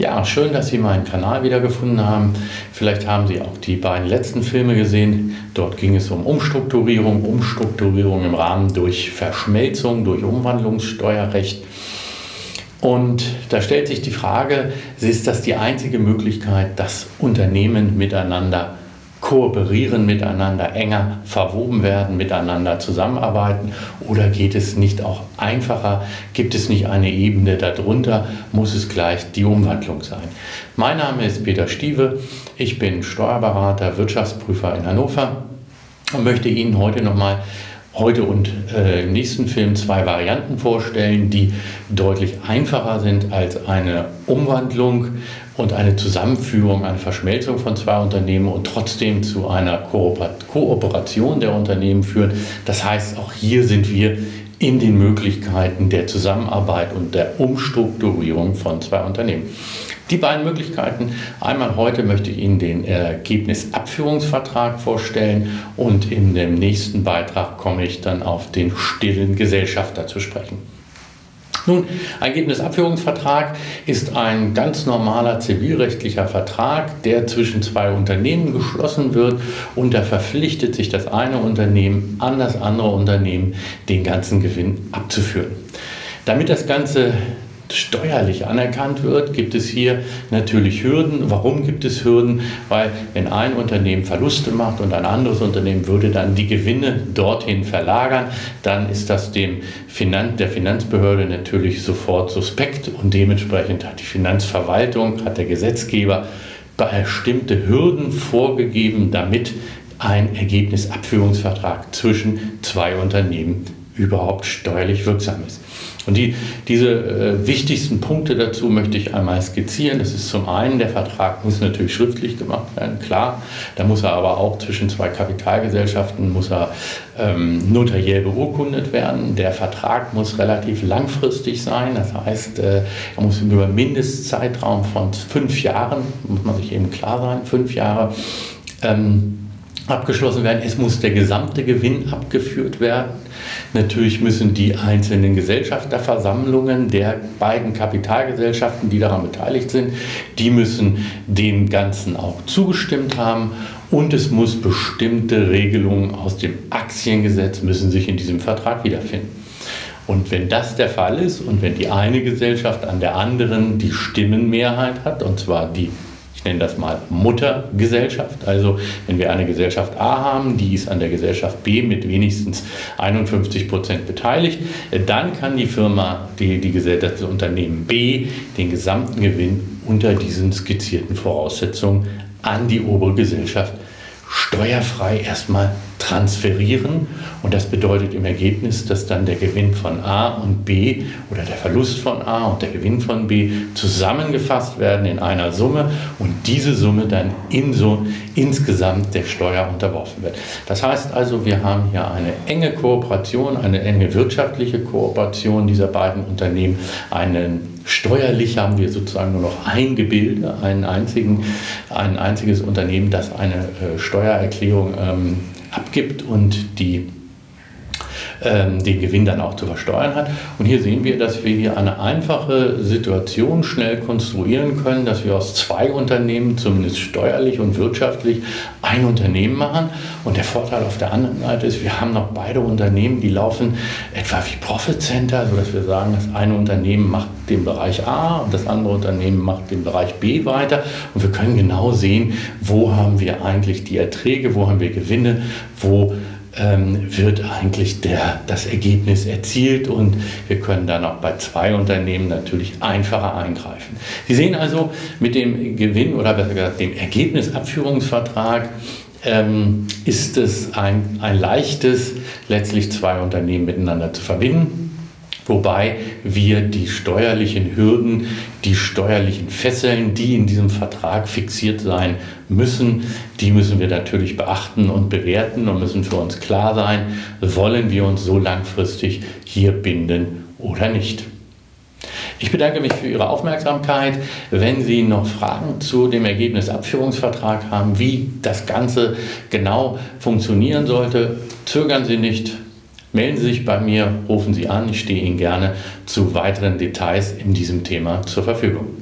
Ja, schön, dass Sie meinen Kanal wiedergefunden haben. Vielleicht haben Sie auch die beiden letzten Filme gesehen. Dort ging es um Umstrukturierung, Umstrukturierung im Rahmen durch Verschmelzung, durch Umwandlungssteuerrecht. Und da stellt sich die Frage, ist das die einzige Möglichkeit, dass Unternehmen miteinander kooperieren miteinander, enger verwoben werden, miteinander zusammenarbeiten? Oder geht es nicht auch einfacher? Gibt es nicht eine Ebene darunter? Muss es gleich die Umwandlung sein? Mein Name ist Peter Stieve. Ich bin Steuerberater, Wirtschaftsprüfer in Hannover und möchte Ihnen heute nochmal heute und äh, im nächsten Film zwei Varianten vorstellen, die deutlich einfacher sind als eine Umwandlung und eine Zusammenführung, eine Verschmelzung von zwei Unternehmen und trotzdem zu einer Kooperation der Unternehmen führen. Das heißt, auch hier sind wir in den Möglichkeiten der Zusammenarbeit und der Umstrukturierung von zwei Unternehmen. Die beiden Möglichkeiten. Einmal heute möchte ich Ihnen den Ergebnisabführungsvertrag vorstellen und in dem nächsten Beitrag komme ich dann auf den stillen Gesellschafter zu sprechen. Nun, Ergebnisabführungsvertrag ist ein ganz normaler zivilrechtlicher Vertrag, der zwischen zwei Unternehmen geschlossen wird und da verpflichtet sich das eine Unternehmen an das andere Unternehmen, den ganzen Gewinn abzuführen. Damit das Ganze steuerlich anerkannt wird, gibt es hier natürlich Hürden. Warum gibt es Hürden? Weil wenn ein Unternehmen Verluste macht und ein anderes Unternehmen würde dann die Gewinne dorthin verlagern, dann ist das dem Finan der Finanzbehörde natürlich sofort suspekt und dementsprechend hat die Finanzverwaltung, hat der Gesetzgeber bestimmte Hürden vorgegeben, damit ein Ergebnisabführungsvertrag zwischen zwei Unternehmen überhaupt steuerlich wirksam ist. Und die, diese äh, wichtigsten Punkte dazu möchte ich einmal skizzieren. Das ist zum einen, der Vertrag muss natürlich schriftlich gemacht werden, klar. Da muss er aber auch zwischen zwei Kapitalgesellschaften, muss er ähm, notariell beurkundet werden. Der Vertrag muss relativ langfristig sein. Das heißt, äh, er muss über Mindestzeitraum von fünf Jahren, muss man sich eben klar sein, fünf Jahre, ähm, abgeschlossen werden. Es muss der gesamte Gewinn abgeführt werden. Natürlich müssen die einzelnen Gesellschafterversammlungen der beiden Kapitalgesellschaften, die daran beteiligt sind, die müssen dem Ganzen auch zugestimmt haben. Und es muss bestimmte Regelungen aus dem Aktiengesetz müssen sich in diesem Vertrag wiederfinden. Und wenn das der Fall ist und wenn die eine Gesellschaft an der anderen die Stimmenmehrheit hat, und zwar die ich nenne das mal Muttergesellschaft. Also wenn wir eine Gesellschaft A haben, die ist an der Gesellschaft B mit wenigstens 51 Prozent beteiligt, dann kann die Firma, die, die das Unternehmen B, den gesamten Gewinn unter diesen skizzierten Voraussetzungen an die obere Gesellschaft steuerfrei erstmal transferieren. Und das bedeutet im Ergebnis, dass dann der Gewinn von A und B oder der Verlust von A und der Gewinn von B zusammengefasst werden in einer Summe und diese Summe dann in so insgesamt der Steuer unterworfen wird. Das heißt also, wir haben hier eine enge Kooperation, eine enge wirtschaftliche Kooperation dieser beiden Unternehmen, einen Steuerlich haben wir sozusagen nur noch ein Gebilde, einen einzigen, ein einziges Unternehmen, das eine äh, Steuererklärung ähm, abgibt und die ähm, den Gewinn dann auch zu versteuern hat. Und hier sehen wir, dass wir hier eine einfache Situation schnell konstruieren können, dass wir aus zwei Unternehmen, zumindest steuerlich und wirtschaftlich, ein Unternehmen machen. Und der Vorteil auf der anderen Seite ist, wir haben noch beide Unternehmen, die laufen etwa wie Profit Center, sodass wir sagen, das eine Unternehmen macht den Bereich A und das andere Unternehmen macht den Bereich B weiter. Und wir können genau sehen, wo haben wir eigentlich die Erträge, wo haben wir Gewinne, wo ähm, wird eigentlich der, das Ergebnis erzielt und wir können dann auch bei zwei Unternehmen natürlich einfacher eingreifen. Sie sehen also mit dem Gewinn oder besser gesagt dem Ergebnisabführungsvertrag ähm, ist es ein, ein leichtes, letztlich zwei Unternehmen miteinander zu verbinden wobei wir die steuerlichen Hürden, die steuerlichen Fesseln, die in diesem Vertrag fixiert sein müssen, die müssen wir natürlich beachten und bewerten und müssen für uns klar sein, wollen wir uns so langfristig hier binden oder nicht. Ich bedanke mich für Ihre Aufmerksamkeit. Wenn Sie noch Fragen zu dem Ergebnisabführungsvertrag haben, wie das Ganze genau funktionieren sollte, zögern Sie nicht, Melden Sie sich bei mir, rufen Sie an, ich stehe Ihnen gerne zu weiteren Details in diesem Thema zur Verfügung.